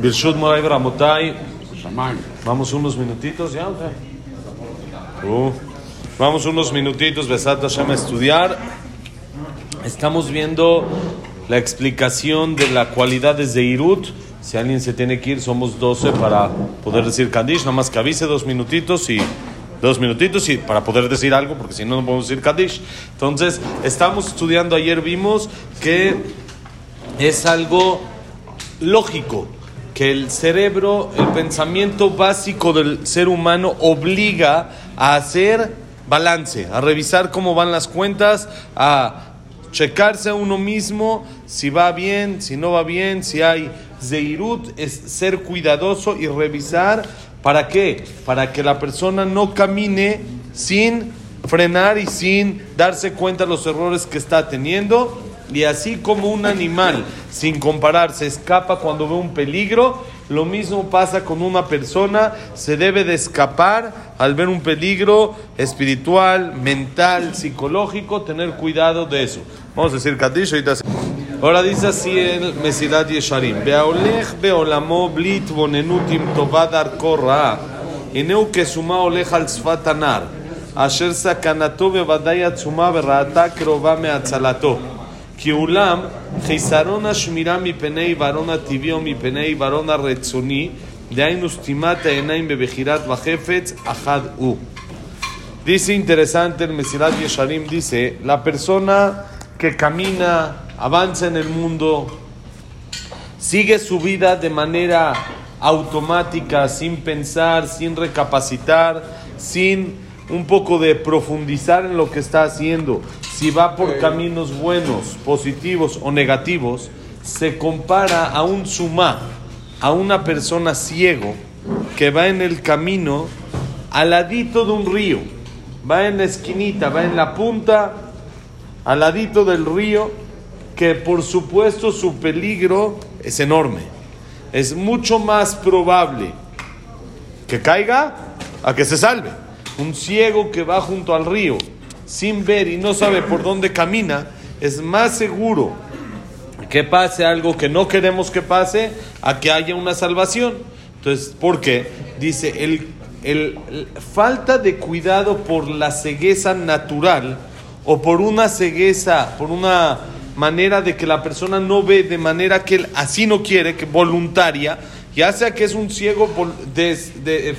Birshut Moray Bramotay. Vamos unos minutitos ya. Uh, vamos unos minutitos, Besat Hashem, a estudiar. Estamos viendo la explicación de la cualidad de Irut. Si alguien se tiene que ir, somos 12 para poder decir Kaddish. Nada más que avise dos minutitos y dos minutitos y para poder decir algo, porque si no, no podemos decir Kaddish. Entonces, estamos estudiando. Ayer vimos que es algo lógico que el cerebro, el pensamiento básico del ser humano obliga a hacer balance, a revisar cómo van las cuentas, a checarse a uno mismo si va bien, si no va bien, si hay zeirut, es ser cuidadoso y revisar. Para qué, para que la persona no camine sin frenar y sin darse cuenta de los errores que está teniendo y así como un animal, sin comparar, se escapa cuando ve un peligro, lo mismo pasa con una persona, se debe de escapar al ver un peligro espiritual, mental, psicológico, tener cuidado de eso. Vamos a decir Kadish, ahorita Ahora dice así el Mesilat Yesharim. Beaolech beolamo blit bonenutim tovadar korra. Ineu que suma olech al sfatanar. Asher sakanato bevadai atzuma berrata krova meatzalato. Kiulam, Heisarona Shmira mi penei, varona tibio mi penei, varona retzuni, de ainustimata enaim bebejirat bajefetz, ahad. Dice interesante el Mesirat Yesharim, dice, la persona que camina, avanza en el mundo, sigue su vida de manera automática, sin pensar, sin recapacitar, sin un poco de profundizar en lo que está haciendo, si va por caminos buenos, positivos o negativos, se compara a un sumá, a una persona ciego que va en el camino al ladito de un río, va en la esquinita, va en la punta, al ladito del río, que por supuesto su peligro es enorme. Es mucho más probable que caiga a que se salve. Un ciego que va junto al río sin ver y no sabe por dónde camina, es más seguro que pase algo que no queremos que pase a que haya una salvación. Entonces, ¿por qué? Dice, el, el, falta de cuidado por la cegueza natural o por una cegueza, por una manera de que la persona no ve de manera que él así no quiere, que voluntaria, ya sea que es un ciego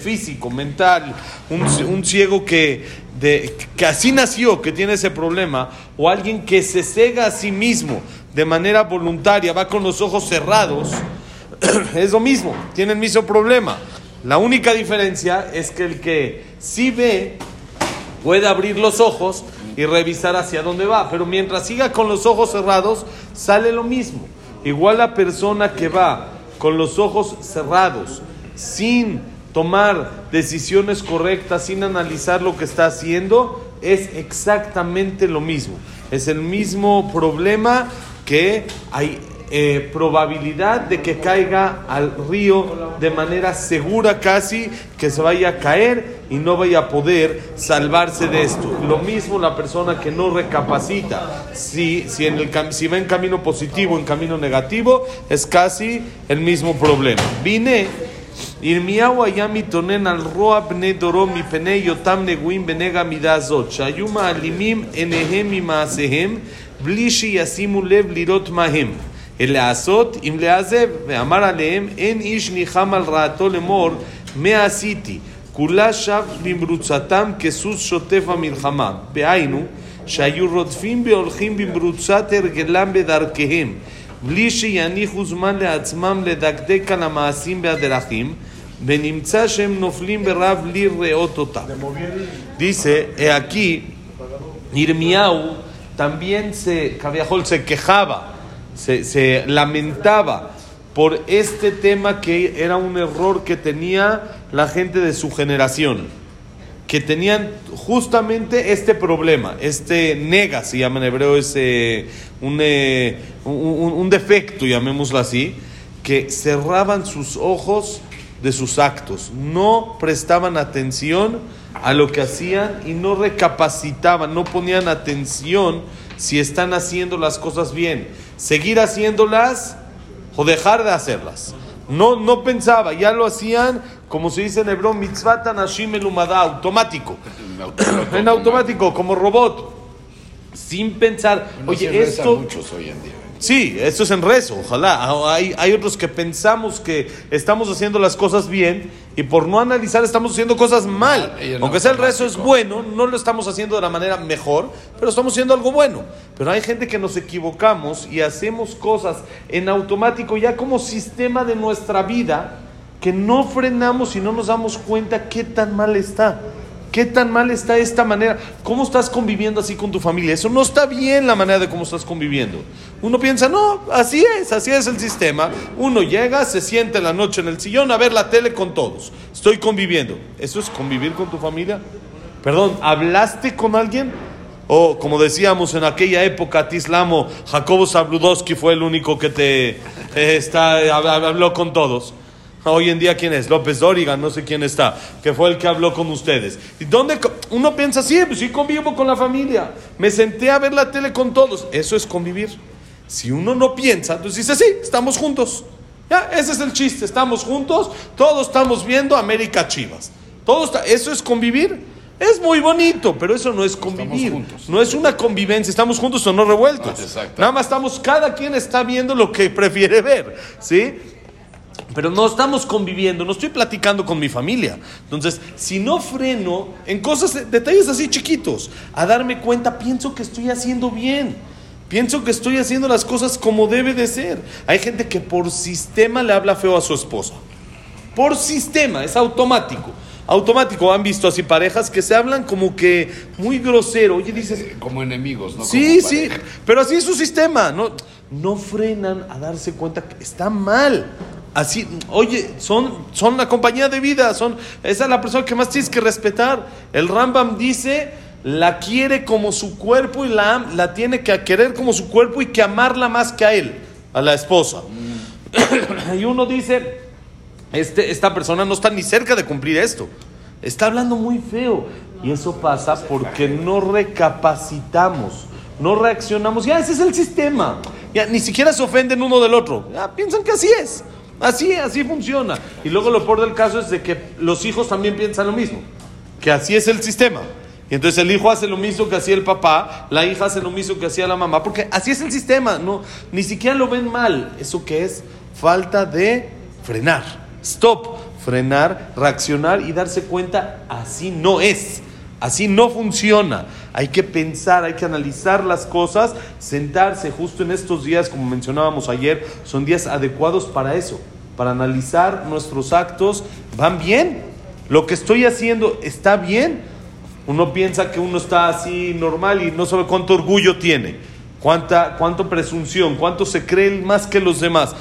físico, mental, un, un ciego que, que así nació, que tiene ese problema, o alguien que se cega a sí mismo de manera voluntaria, va con los ojos cerrados, es lo mismo, tiene el mismo problema. La única diferencia es que el que sí ve puede abrir los ojos y revisar hacia dónde va, pero mientras siga con los ojos cerrados, sale lo mismo. Igual la persona que va con los ojos cerrados, sin tomar decisiones correctas, sin analizar lo que está haciendo, es exactamente lo mismo. Es el mismo problema que hay eh, probabilidad de que caiga al río de manera segura casi, que se vaya a caer y no vaya a poder salvarse de esto. Lo mismo la persona que no recapacita, si, si, en el, si va en camino positivo en camino negativo, es casi el mismo problema. Vine ירמיהו היה מתאונן על רוע בני דורו מפני היותם נגועים בנגע מידה הזאת, שהיו מעלימים עיניהם ממעשיהם בלי שישימו לב לראות מה הם, אלא לעשות אם לעזב, ואמר עליהם אין איש ניחם על רעתו לאמור מה עשיתי, כולה שב במרוצתם כסוס שוטף המלחמה, בהיינו שהיו רודפים והולכים במרוצת הרגלם בדרכיהם בלי שיניחו זמן לעצמם לדקדק על המעשים והדרכים ונמצא שהם נופלים ברב לראות אותם. Dice, he aquí, Irmiau también se, Cabiajol, se quejaba, se, se lamentaba por este tema que era un error que tenía la gente de su generación, que tenían justamente este problema, este nega, se llama en hebreo, un, eh, un, un defecto, llamémoslo así, que cerraban sus ojos de sus actos, no prestaban atención a lo que hacían y no recapacitaban, no ponían atención si están haciendo las cosas bien. Seguir haciéndolas o dejar de hacerlas. No, no pensaba, ya lo hacían, como se dice en hebreo, mitzvah tanashim elumada, automático. en automático, como robot. Sin pensar, No se oye, reza esto... muchos hoy en día. Sí, esto es en rezo, ojalá. Hay, hay otros que pensamos que estamos haciendo las cosas bien y por no analizar estamos haciendo cosas mal. Mal, Aunque sea el rezo es bueno, no lo estamos haciendo de la manera mejor, pero estamos haciendo algo bueno. Pero hay gente que nos equivocamos y hacemos cosas en automático ya como sistema de nuestra vida que no frenamos y no nos damos cuenta qué tan mal está. ¿Qué tan mal está esta manera? ¿Cómo estás conviviendo así con tu familia? Eso no está bien la manera de cómo estás conviviendo. Uno piensa, no, así es, así es el sistema. Uno llega, se sienta en la noche en el sillón a ver la tele con todos. Estoy conviviendo. ¿Eso es convivir con tu familia? Perdón, ¿hablaste con alguien? O como decíamos en aquella época, Tislamo, Jacobo Zabludowski fue el único que te eh, está, hab- habló con todos. Hoy en día, ¿quién es? López Dóriga, no sé quién está, que fue el que habló con ustedes. ¿Y dónde uno piensa, sí, pues sí convivo con la familia, me senté a ver la tele con todos? Eso es convivir. Si uno no piensa, entonces dice, sí, estamos juntos. Ya, ese es el chiste, estamos juntos, todos estamos viendo América Chivas. Todo está- eso es convivir. Es muy bonito, pero eso no es convivir. juntos. No es una convivencia, estamos juntos o no revueltos. Ah. Nada más estamos, cada quien está viendo lo que prefiere ver, ¿sí? Pero no estamos conviviendo, no estoy platicando con mi familia. Entonces, si no freno en cosas, detalles así chiquitos, a darme cuenta, pienso que estoy haciendo bien. Pienso que estoy haciendo las cosas como debe de ser. Hay gente que por sistema le habla feo a su esposa. Por sistema, es automático. Automático, han visto así parejas que se hablan como que muy grosero. Oye, dices, Como enemigos, ¿no? Sí, Como sí, pero así es su sistema. No, no frenan a darse cuenta que está mal. Así, oye, son, son la compañía de vida, son, esa es la persona que más tienes que respetar. El Rambam dice, la quiere como su cuerpo y la, la tiene que querer como su cuerpo y que amarla más que a él, a la esposa. y uno dice, este, esta persona no está ni cerca de cumplir esto. Está hablando muy feo. Y eso pasa porque no recapacitamos, no reaccionamos. Ya, ese es el sistema. Ya, ni siquiera se ofenden uno del otro. Ya, piensan que así es. Así, así funciona. Y luego lo peor del caso es de que los hijos también piensan lo mismo. Que así es el sistema. Y entonces el hijo hace lo mismo que hacía el papá, la hija hace lo mismo que hacía la mamá, porque así es el sistema, no, ni siquiera lo ven mal. ¿Eso que es? Falta de frenar. Stop, frenar, reaccionar y darse cuenta, así no es, así no funciona. Hay que pensar, hay que analizar las cosas, sentarse justo en estos días, como mencionábamos ayer, son días adecuados para eso, para analizar nuestros actos, ¿van bien? ¿Lo que estoy haciendo está bien? Uno piensa que uno está así normal y no sabe cuánto orgullo tiene, cuánta, cuánto presunción, cuánto se cree más que los demás.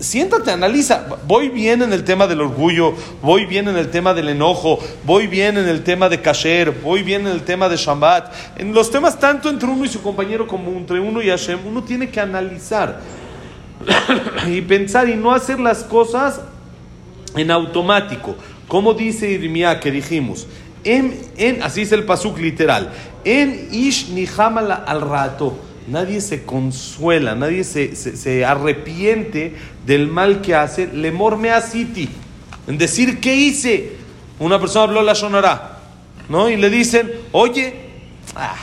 Siéntate, analiza. Voy bien en el tema del orgullo, voy bien en el tema del enojo, voy bien en el tema de kasher, voy bien en el tema de Shabbat. En los temas tanto entre uno y su compañero como entre uno y Hashem, uno tiene que analizar y pensar y no hacer las cosas en automático. Como dice Irmía que dijimos, en, así es el pasuk literal, en ish nihamala al rato. Nadie se consuela, nadie se, se- arrepiente del mal que hace. Lemor me asiti. En decir, ¿qué hice? Una persona habló la sonará, ¿no? Y le dicen, oye, ah,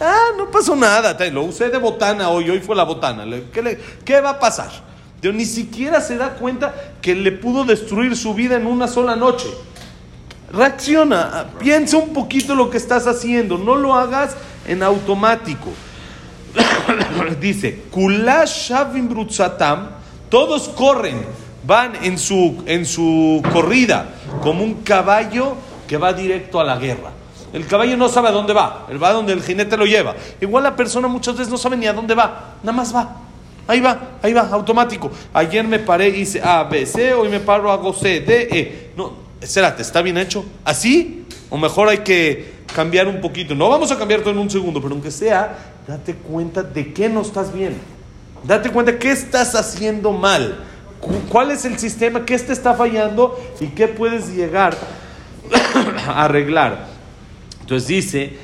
ah, no pasó nada, lo usé de botana hoy, hoy fue la botana. Le- ¿Qué, le- qué va a pasar? Dios ni siquiera se da cuenta que le pudo destruir su vida en una sola noche. Reacciona, ah, piensa un poquito lo que estás haciendo, no lo hagas en automático. Dice, todos corren, van en su, en su corrida como un caballo que va directo a la guerra. El caballo no sabe a dónde va, él va donde el jinete lo lleva. Igual la persona muchas veces no sabe ni a dónde va, nada más va. Ahí va, ahí va, automático. Ayer me paré y hice A, B, C, hoy me paro, hago C, D, E. No, espérate, ¿está bien hecho? ¿Así? O mejor hay que cambiar un poquito. No vamos a cambiar todo en un segundo, pero aunque sea, date cuenta de qué no estás bien. Date cuenta qué estás haciendo mal. Cu- ¿Cuál es el sistema? ¿Qué te está fallando? ¿Y qué puedes llegar a arreglar? Entonces dice,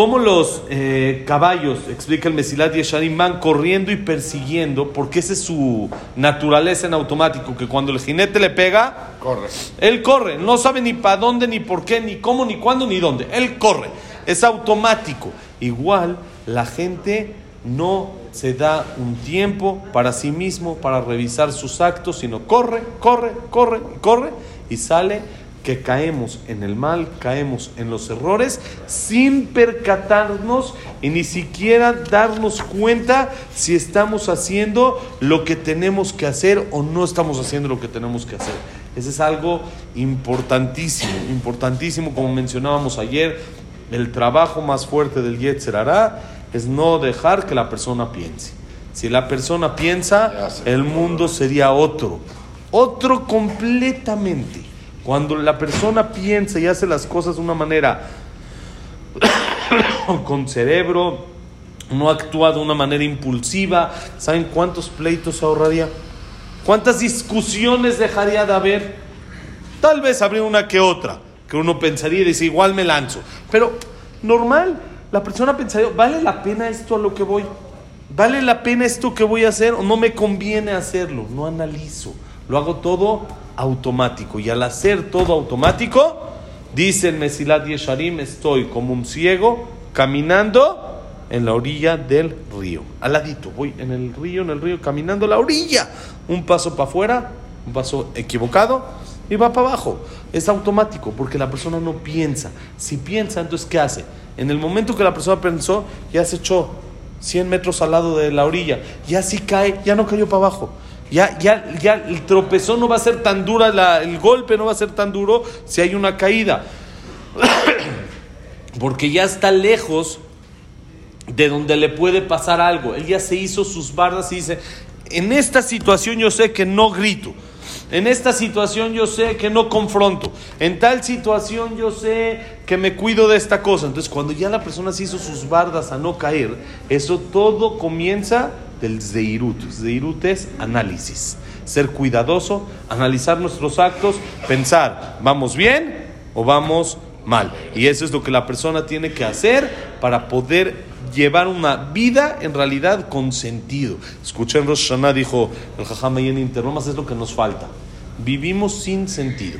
cómo los eh, caballos, explica el Mesilat Yesharim, van corriendo y persiguiendo, porque esa es su naturaleza en automático, que cuando el jinete le pega, Corre. él corre, no sabe ni para dónde, ni por qué, ni cómo, ni cuándo, ni dónde, él corre, es automático. Igual la gente no se da un tiempo para sí mismo, para revisar sus actos, sino corre, corre, corre, corre, y sale que caemos en el mal, caemos en los errores sin percatarnos y ni siquiera darnos cuenta si estamos haciendo lo que tenemos que hacer o no estamos haciendo lo que tenemos que hacer. Ese es algo importantísimo, importantísimo, como mencionábamos ayer, el trabajo más fuerte del Yetzer Hará es no dejar que la persona piense. Si la persona piensa, el mundo sería otro, otro completamente. Cuando la persona piensa y hace las cosas de una manera con cerebro, no actúa de una manera impulsiva, ¿saben cuántos pleitos ahorraría? ¿Cuántas discusiones dejaría de haber? Tal vez habría una que otra, que uno pensaría y dice, igual me lanzo. Pero normal, la persona pensaría, ¿vale la pena esto a lo que voy? ¿Vale la pena esto que voy a hacer o no me conviene hacerlo? No analizo, lo hago todo automático. Y al hacer todo automático, dice el Mesilat Yesharim, estoy como un ciego caminando en la orilla del río. Al ladito, voy en el río, en el río, caminando la orilla. Un paso para afuera, un paso equivocado y va para abajo. Es automático porque la persona no piensa. Si piensa, entonces ¿qué hace? En el momento que la persona pensó, ya se echó 100 metros al lado de la orilla. Ya si cae, ya no cayó para abajo. Ya, ya, ya el tropezón no va a ser tan dura, la, el golpe no va a ser tan duro si hay una caída. Porque ya está lejos de donde le puede pasar algo. Él ya se hizo sus bardas y dice, en esta situación yo sé que no grito. En esta situación yo sé que no confronto. En tal situación yo sé que me cuido de esta cosa. Entonces cuando ya la persona se hizo sus bardas a no caer, eso todo comienza del Zeirut. Zeirut es análisis. Ser cuidadoso, analizar nuestros actos, pensar, ¿vamos bien o vamos mal? Y eso es lo que la persona tiene que hacer para poder llevar una vida en realidad con sentido. Escuché en Rosh Hashanah, dijo el Jajam en Internomas, es lo que nos falta. Vivimos sin sentido.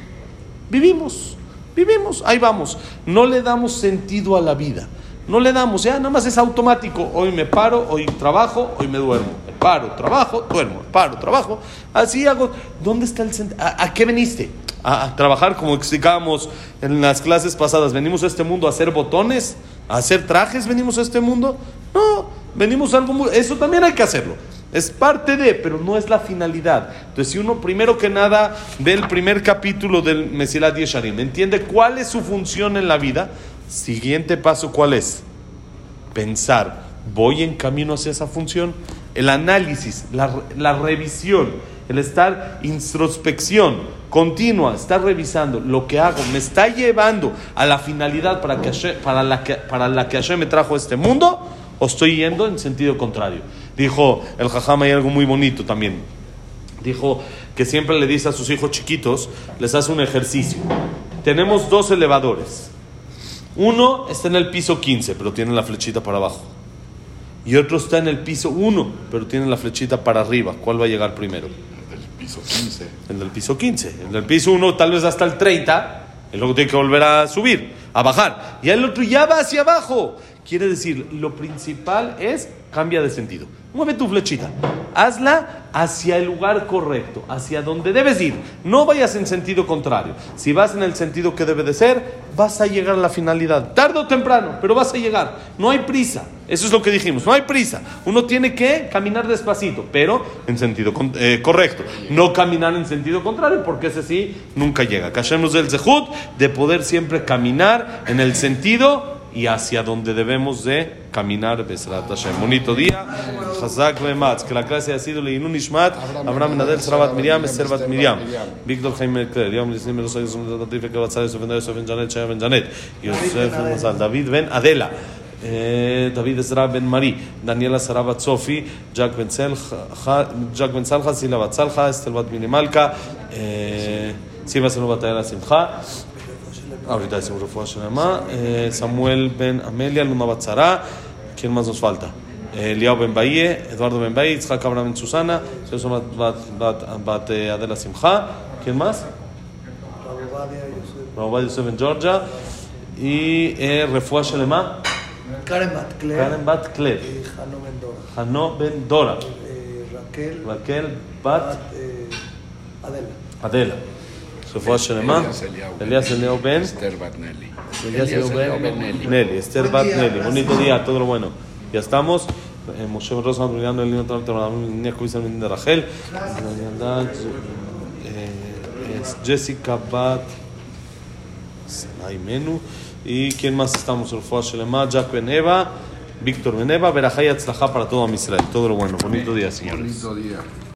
Vivimos, vivimos, ahí vamos. No le damos sentido a la vida. No le damos, ya nada más es automático. Hoy me paro, hoy trabajo, hoy me duermo. Paro, trabajo, duermo. Paro, trabajo. Así hago. ¿Dónde está el sentido? ¿A, ¿A, qué veniste? A, a, trabajar, como explicábamos en las clases pasadas. ¿Venimos a este mundo a hacer botones? ¿A hacer trajes? ¿Venimos a este mundo? No, venimos a algo muy... Eso también hay que hacerlo. Es parte de, pero no es la finalidad. Entonces, si uno primero que nada ve el primer capítulo del Mesilat Yesharim, entiende cuál es su función en la vida, Siguiente paso, ¿cuál es? Pensar, ¿voy en camino hacia esa función? El análisis, la, la revisión, el estar introspección continua, estar revisando lo que hago, me está llevando a la finalidad para, que Hashem, para, la, que, para la que Hashem me trajo a este mundo, o estoy yendo en sentido contrario. Dijo el Jajama y algo muy bonito también. Dijo que siempre le dice a sus hijos chiquitos, les hace un ejercicio. Tenemos dos elevadores. Uno está en el piso 15, pero tiene la flechita para abajo. Y otro está en el piso 1, pero tiene la flechita para arriba. ¿Cuál va a llegar primero? El del piso 15. El del piso 15. El del piso 1 tal vez hasta el 30, y luego tiene que volver a subir, a bajar. Y el otro ya va hacia abajo. Quiere decir, lo principal es cambia de sentido. Mueve tu flechita. Hazla hacia el lugar correcto, hacia donde debes ir. No vayas en sentido contrario. Si vas en el sentido que debe de ser, vas a llegar a la finalidad. Tarde o temprano, pero vas a llegar. No hay prisa. Eso es lo que dijimos. No hay prisa. Uno tiene que caminar despacito, pero en sentido eh, correcto. No caminar en sentido contrario, porque ese sí nunca llega. Callemos del zehut de poder siempre caminar en el sentido y hacia donde debemos de caminar. Besrat Hashem. Bonito día. Hazak Bematz. Que la clase ha sido. Abraham Nadel Sarabat Miriam. Esther Bat Miriam. Víctor Jaime Kler. Yom Lisnim Melos Ayos. Latife Kabatzad. Yosef Ben Yosef Ben Janet. Ben Janet. Yosef. David Ben Adela. Bat Ayala Simcha. Ahorita decimos Refuah. Eh, Samuel Ben Amelia, Luna Batzara. ¿Quién más nos falta? Eh, Liao Ben Baye, Eduardo Ben Baye, Itzhak Abraham Ben Susana, Seso Bat, Bat, Bat, eh, Adela Simcha. ¿Quién más? Rabobadia, Yosef. Ben Georgia. Y eh, Refuah Shelema. Karen Batcler. Karen Bat Klev. Y Jano Mendora. Hano Ben Dora. Raquel. Raquel Bat Adela. Adela. Eliyahu Eliyahu Ben Nelly. Nelly, Esther Buen Bat día, Nelly. gracias. Bonito día, todo lo bueno. Ya estamos. Que de Rachel. Eh, es Jessica Bat Sanay Menu. ¿Y quién más estamos? Shelema, Jack Beneva, Víctor Beneva, Berajay Atzlajá para todo Israel. Todo lo bueno. Bonito día, señores. Bonito día.